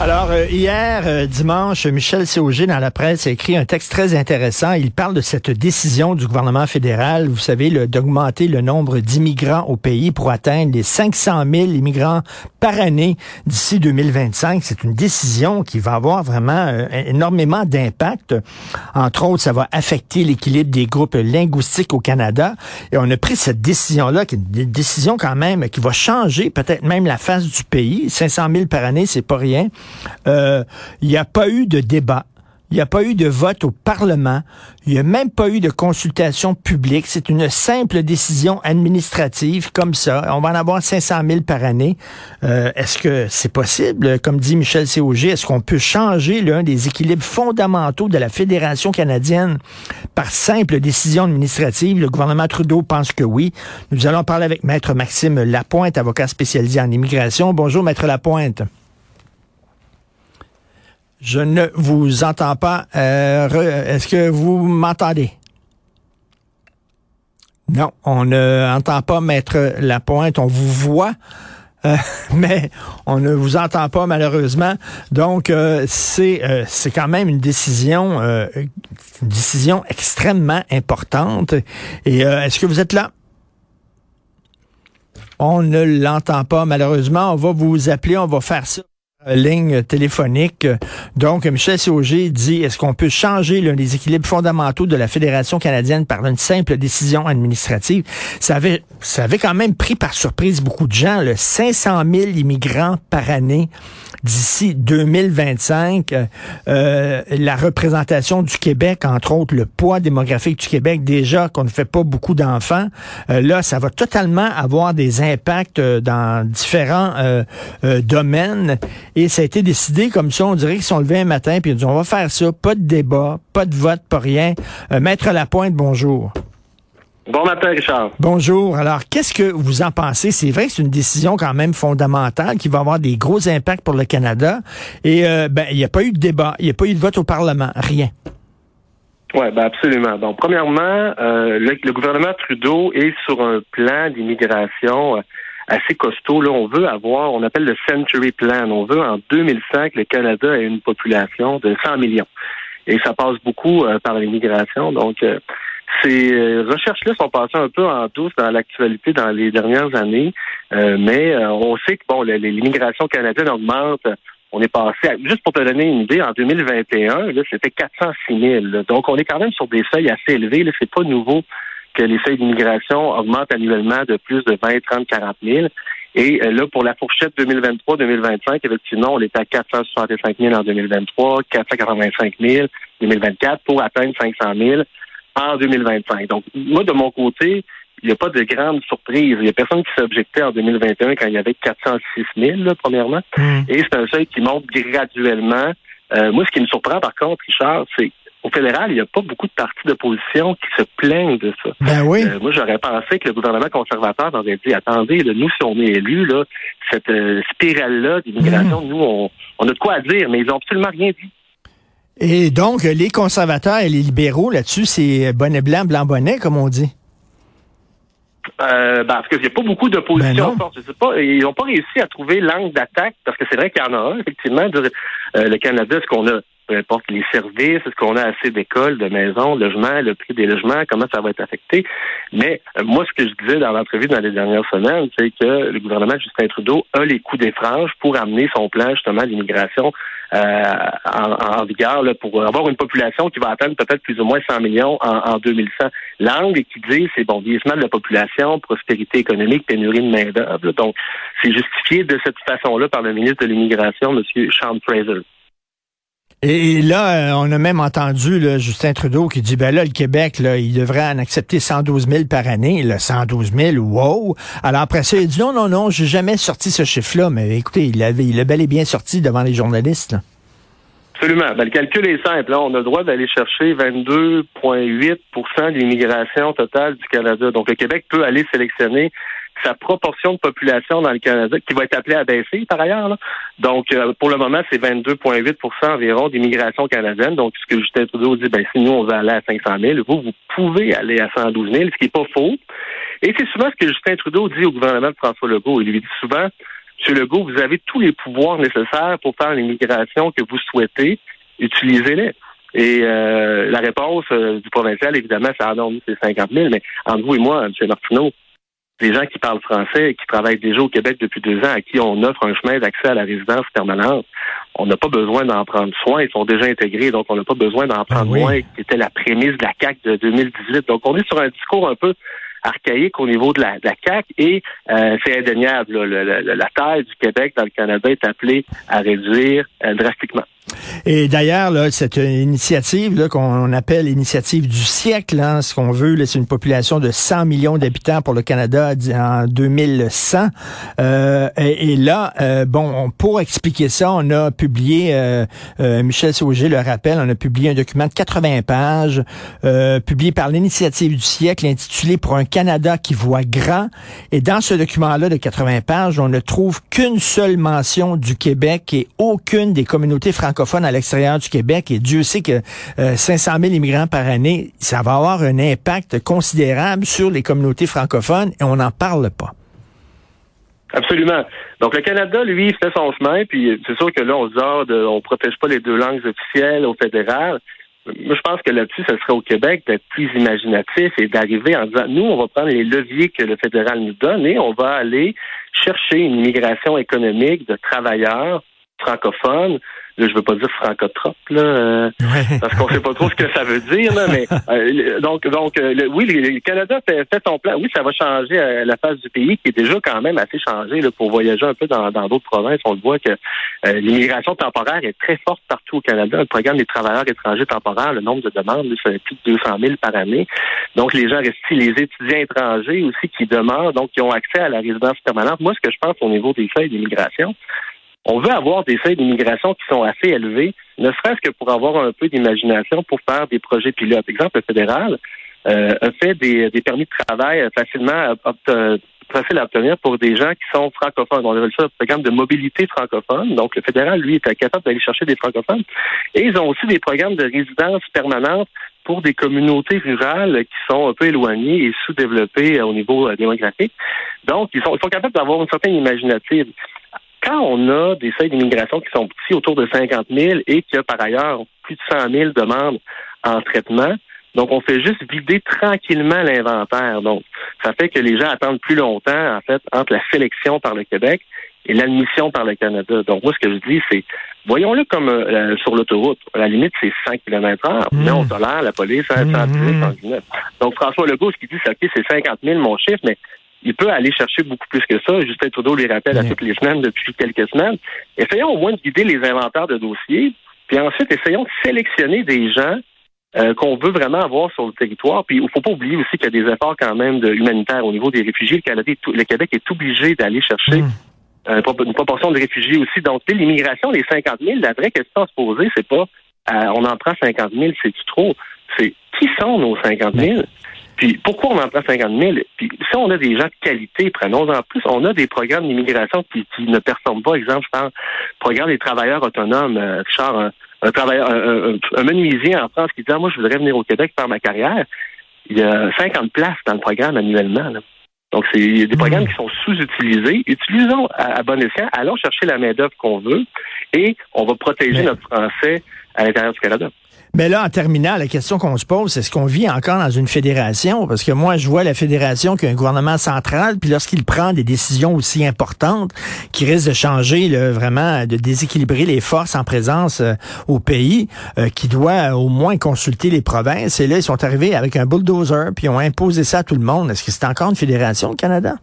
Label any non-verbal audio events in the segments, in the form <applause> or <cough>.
Alors, euh, hier, euh, dimanche, Michel Séauger, dans la presse, a écrit un texte très intéressant. Il parle de cette décision du gouvernement fédéral, vous savez, d'augmenter le nombre d'immigrants au pays pour atteindre les 500 000 immigrants par année d'ici 2025. C'est une décision qui va avoir vraiment euh, énormément d'impact. Entre autres, ça va affecter l'équilibre des groupes linguistiques au Canada. Et on a pris cette décision-là, qui est une décision quand même qui va changer peut-être même la face du pays. 500 000 par année, c'est pas rien. Euh, il n'y a pas eu de débat. Il n'y a pas eu de vote au Parlement. Il n'y a même pas eu de consultation publique. C'est une simple décision administrative comme ça. On va en avoir 500 000 par année. Euh, est-ce que c'est possible? Comme dit Michel Cog, est-ce qu'on peut changer l'un des équilibres fondamentaux de la Fédération canadienne? Par simple décision administrative? Le gouvernement Trudeau pense que oui. Nous allons parler avec Maître Maxime Lapointe, avocat spécialisé en immigration. Bonjour, Maître Lapointe. Je ne vous entends pas. Euh, est-ce que vous m'entendez? Non, on ne entend pas mettre la pointe. On vous voit, euh, <laughs> mais on ne vous entend pas malheureusement. Donc, euh, c'est c'est quand même une décision, une décision extrêmement importante. Et est-ce que vous êtes là? On ne l'entend pas malheureusement. On va vous appeler, on va faire ça ligne téléphonique. Donc, Michel Sauger dit, est-ce qu'on peut changer l'un des équilibres fondamentaux de la Fédération canadienne par une simple décision administrative? Ça avait, ça avait quand même pris par surprise beaucoup de gens, le 500 000 immigrants par année d'ici 2025. Euh, la représentation du Québec, entre autres, le poids démographique du Québec, déjà qu'on ne fait pas beaucoup d'enfants, euh, là, ça va totalement avoir des impacts euh, dans différents domaines. Et ça a été décidé comme ça. On dirait qu'ils sont levés un matin puis ils dit on va faire ça, pas de débat, pas de vote, pas rien. Maître Lapointe, bonjour. Bon matin, Richard. Bonjour. Alors, qu'est-ce que vous en pensez? C'est vrai que c'est une décision quand même fondamentale qui va avoir des gros impacts pour le Canada. Et euh, ben, il n'y a pas eu de débat, il n'y a pas eu de vote au Parlement, rien. Oui, ben absolument. Donc, premièrement, euh, le, gouvernement Trudeau est sur un plan d'immigration euh, assez costaud. Là, on veut avoir, on appelle le Century Plan. On veut en 2005 le Canada ait une population de 100 millions. Et ça passe beaucoup par l'immigration. Donc, ces euh, recherches-là sont passées un peu en douce dans l'actualité dans les dernières années, euh, mais euh, on sait que bon, l'immigration canadienne augmente. On est passé, juste pour te donner une idée, en 2021, c'était 406 000. Donc, on est quand même sur des seuils assez élevés. C'est pas nouveau que les seuils d'immigration augmentent annuellement de plus de 20, 30, 40 000. Et là, pour la fourchette 2023-2025, effectivement, on était à 465 000 en 2023, 485 000 en 2024 pour atteindre 500 000 en 2025. Donc, moi, de mon côté, il n'y a pas de grande surprise. Il n'y a personne qui s'objectait en 2021 quand il y avait 406 000, premièrement. Hmm. Et c'est un seuil qui monte graduellement. Euh, moi, ce qui me surprend, par contre, Richard, c'est au fédéral, il n'y a pas beaucoup de partis d'opposition qui se plaignent de ça. Ben oui. Euh, moi, j'aurais pensé que le gouvernement conservateur aurait dit attendez, nous, si on est élus, là, cette euh, spirale-là d'immigration, hmm. nous, on, on a de quoi dire, mais ils n'ont absolument rien dit. Et donc, les conservateurs et les libéraux, là-dessus, c'est bonnet blanc, blanc bonnet, comme on dit? Euh, ben, parce qu'il n'y a pas beaucoup d'opposition. Ben je sais pas, ils n'ont pas réussi à trouver l'angle d'attaque, parce que c'est vrai qu'il y en a un, effectivement. Euh, le Canada, ce qu'on a peu importe les services, est-ce qu'on a assez d'écoles, de maisons, logements, le prix des logements, comment ça va être affecté? Mais euh, moi, ce que je disais dans l'entrevue dans les dernières semaines, c'est que le gouvernement de Justin Trudeau a les coups des franges pour amener son plan justement d'immigration euh, en, vigueur là, pour avoir une population qui va atteindre peut-être plus ou moins 100 millions en, en 2100. L'angle qui dit, c'est bon, vieillissement de la population, prospérité économique, pénurie de main-d'œuvre. Donc, c'est justifié de cette façon-là par le ministre de l'Immigration, M. Sean Fraser. Et là, euh, on a même entendu Justin Trudeau qui dit, ben là, le Québec, là, il devrait en accepter 112 000 par année. Là, 112 000, wow! Alors après ça, il dit, non, non, non, j'ai jamais sorti ce chiffre-là. Mais écoutez, il, avait, il a bel et bien sorti devant les journalistes. Absolument. Ben, le calcul est simple. Là. On a le droit d'aller chercher 22,8% de l'immigration totale du Canada. Donc, le Québec peut aller sélectionner sa proportion de population dans le Canada, qui va être appelée à baisser par ailleurs. Donc, euh, pour le moment, c'est 22,8% environ d'immigration canadienne. Donc, ce que Justin Trudeau dit, ben, si nous, on va aller à 500 000, vous, vous pouvez aller à 112 000, ce qui n'est pas faux. Et c'est souvent ce que Justin Trudeau dit au gouvernement de François Legault. Il lui dit souvent, M. Legault, vous avez tous les pouvoirs nécessaires pour faire l'immigration que vous souhaitez, utilisez-les. Et euh, la réponse euh, du provincial, évidemment, c'est ah non, c'est 50 000, mais entre vous et moi, M. Martineau, des gens qui parlent français et qui travaillent déjà au Québec depuis deux ans, à qui on offre un chemin d'accès à la résidence permanente, on n'a pas besoin d'en prendre soin. Ils sont déjà intégrés, donc on n'a pas besoin d'en prendre moins, ah soin, qui était la prémisse de la CAC de 2018. Donc on est sur un discours un peu archaïque au niveau de la, de la CAC et euh, c'est indéniable. la taille du Québec dans le Canada est appelée à réduire euh, drastiquement. Et d'ailleurs, cette initiative qu'on appelle l'initiative du siècle, hein, ce qu'on veut, c'est une population de 100 millions d'habitants pour le Canada en 2100. Euh, et, là, euh, bon, pour expliquer ça, on a publié, euh, euh, Michel Sauger le rappelle, on a publié un document de 80 pages, publié par l'initiative du siècle, intitulé Pour un Canada qui voit grand. Et dans ce document-là de 80 pages, on ne trouve qu'une seule mention du Québec et aucune des communautés francophones à l'extérieur du Québec et Dieu sait que 500 euh, 000 immigrants par année, ça va avoir un impact considérable sur les communautés francophones et on n'en parle pas. Absolument. Donc le Canada, lui, fait son chemin, puis c'est sûr que là, on se dit, ah, on protège pas les deux langues officielles au fédéral. Moi, je pense que là-dessus, ce serait au Québec d'être plus imaginatif et d'arriver en disant, nous, on va prendre les leviers que le fédéral nous donne et on va aller chercher une immigration économique de travailleurs francophones Là, je veux pas dire francotrope, là, euh, parce qu'on sait pas trop ce que ça veut dire, là, mais <laughs> euh, donc, donc euh, oui, le, Canada fait, fait, son plan. Oui, ça va changer la face du pays, qui est déjà quand même assez changé là, pour voyager un peu dans d'autres provinces. On le voit que l'immigration temporaire est très forte partout au Canada. Le programme des travailleurs étrangers temporaires, le nombre de demandes, c'est plus de 200 000 par année. Donc, les gens restent les étudiants étrangers aussi qui demandent, donc qui ont accès à la résidence permanente. Moi, ce que je pense au niveau des feuilles d'immigration, on veut avoir des seuils d'immigration qui sont assez élevés, ne serait-ce que pour avoir un peu d'imagination pour faire des projets pilotes. Exemple, le fédéral euh, a fait des, permis de travail facilement facile à obtenir pour des gens qui sont francophones. On appelle ça le programme de mobilité francophone. Donc, le fédéral, lui, est capable d'aller chercher des francophones. Et ils ont aussi des programmes de résidence permanente pour des communautés rurales qui sont un peu éloignées et sous-développées au niveau euh, démographique. Donc, ils sont, ils sont capables d'avoir une certaine imaginative quand on a des seuils d'immigration qui sont petits, autour de 50 000, et qu'il y a par ailleurs plus de 100 000 demandes en traitement, donc on fait juste vider tranquillement l'inventaire. Donc, ça fait que les gens attendent plus longtemps, en fait, entre la sélection par le Québec et l'admission par le Canada. Donc, moi, ce que je dis, c'est, voyons-le comme euh, sur l'autoroute. À la limite, c'est 100 km heure. Mais mmh. on tolère la police à 110, mmh. Donc, François Legault, ce qu'il dit, c'est, OK, c'est 50 000, mon chiffre, mais il peut aller chercher beaucoup plus que ça. Justin Trudeau les rappelle à toutes les semaines depuis quelques semaines. Essayons au moins de guider les inventaires de dossiers, puis ensuite essayons de sélectionner des gens euh, qu'on veut vraiment avoir sur le territoire. Puis il ne faut pas oublier aussi qu'il y a des efforts quand même de humanitaires au niveau des réfugiés. Le, Canada le Québec est obligé d'aller chercher hmm. euh, une proportion de réfugiés aussi. Donc l'immigration, les 50 000, la vraie question à se poser, c'est pas euh, on en prend 50 000, c'est-tu trop? C'est qui sont nos 50 000? Puis pourquoi on en prend 50 000? Puis si on a des gens de qualité, prenons-en plus. On a des programmes d'immigration qui, ne performent pas. Exemple, je pense, programme des travailleurs autonomes. Euh, Richard, un, travailleur, un, menuisier en France qui dit ah, moi, je voudrais venir au Québec faire ma carrière. Il y a 50 places dans le programme annuellement. Donc, c'est des programmes mmh. qui sont sous-utilisés. Utilisons à, bon escient, allons chercher la main-d'œuvre qu'on veut et on va protéger notre français à l'intérieur du Canada. Mais là, en terminant, la question qu'on se pose, c'est est-ce qu'on vit encore dans une fédération? Parce que moi, je vois la fédération qui a un gouvernement central, puis lorsqu'il prend des décisions aussi importantes qui risquent de changer, vraiment, de déséquilibrer les forces en présence euh, au pays, euh, qui doit au moins consulter les provinces. Et là, ils sont arrivés avec un bulldozer, puis ont imposé ça à tout le monde. Est-ce que c'est encore une fédération, au Canada?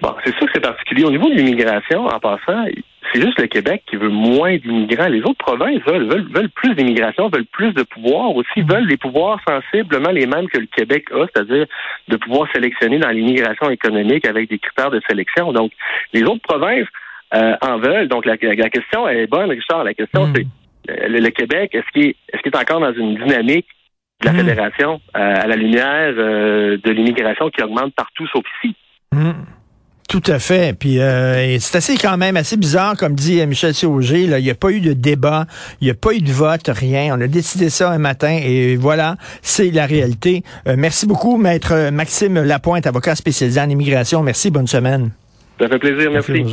Bon, c'est sûr que c'est particulier. Au niveau de l'immigration, en passant, c'est juste le Québec qui veut moins d'immigrants. Les autres provinces veulent, veulent, plus d'immigration, veulent plus de pouvoir aussi, veulent des pouvoirs sensiblement les mêmes que le Québec a, c'est-à-dire de pouvoir sélectionner dans l'immigration économique avec des critères de sélection. Donc, les autres provinces euh, en veulent. Donc, la, question est bonne, Richard. La question, hmm. c'est euh, le, Québec, est-ce qu'il est, est, est encore dans une dynamique de la hmm. fédération euh, à la lumière de l'immigration qui augmente partout sauf ici? Tout à fait. Puis euh, c'est assez quand même assez bizarre, comme dit Michel Sauger. Il n'y a pas eu de débat, il n'y a pas eu de vote, rien. On a décidé ça un matin et voilà, c'est la réalité. merci beaucoup, maître Maxime Lapointe, avocat spécialisé en immigration. Merci, bonne semaine. Ça fait plaisir, merci.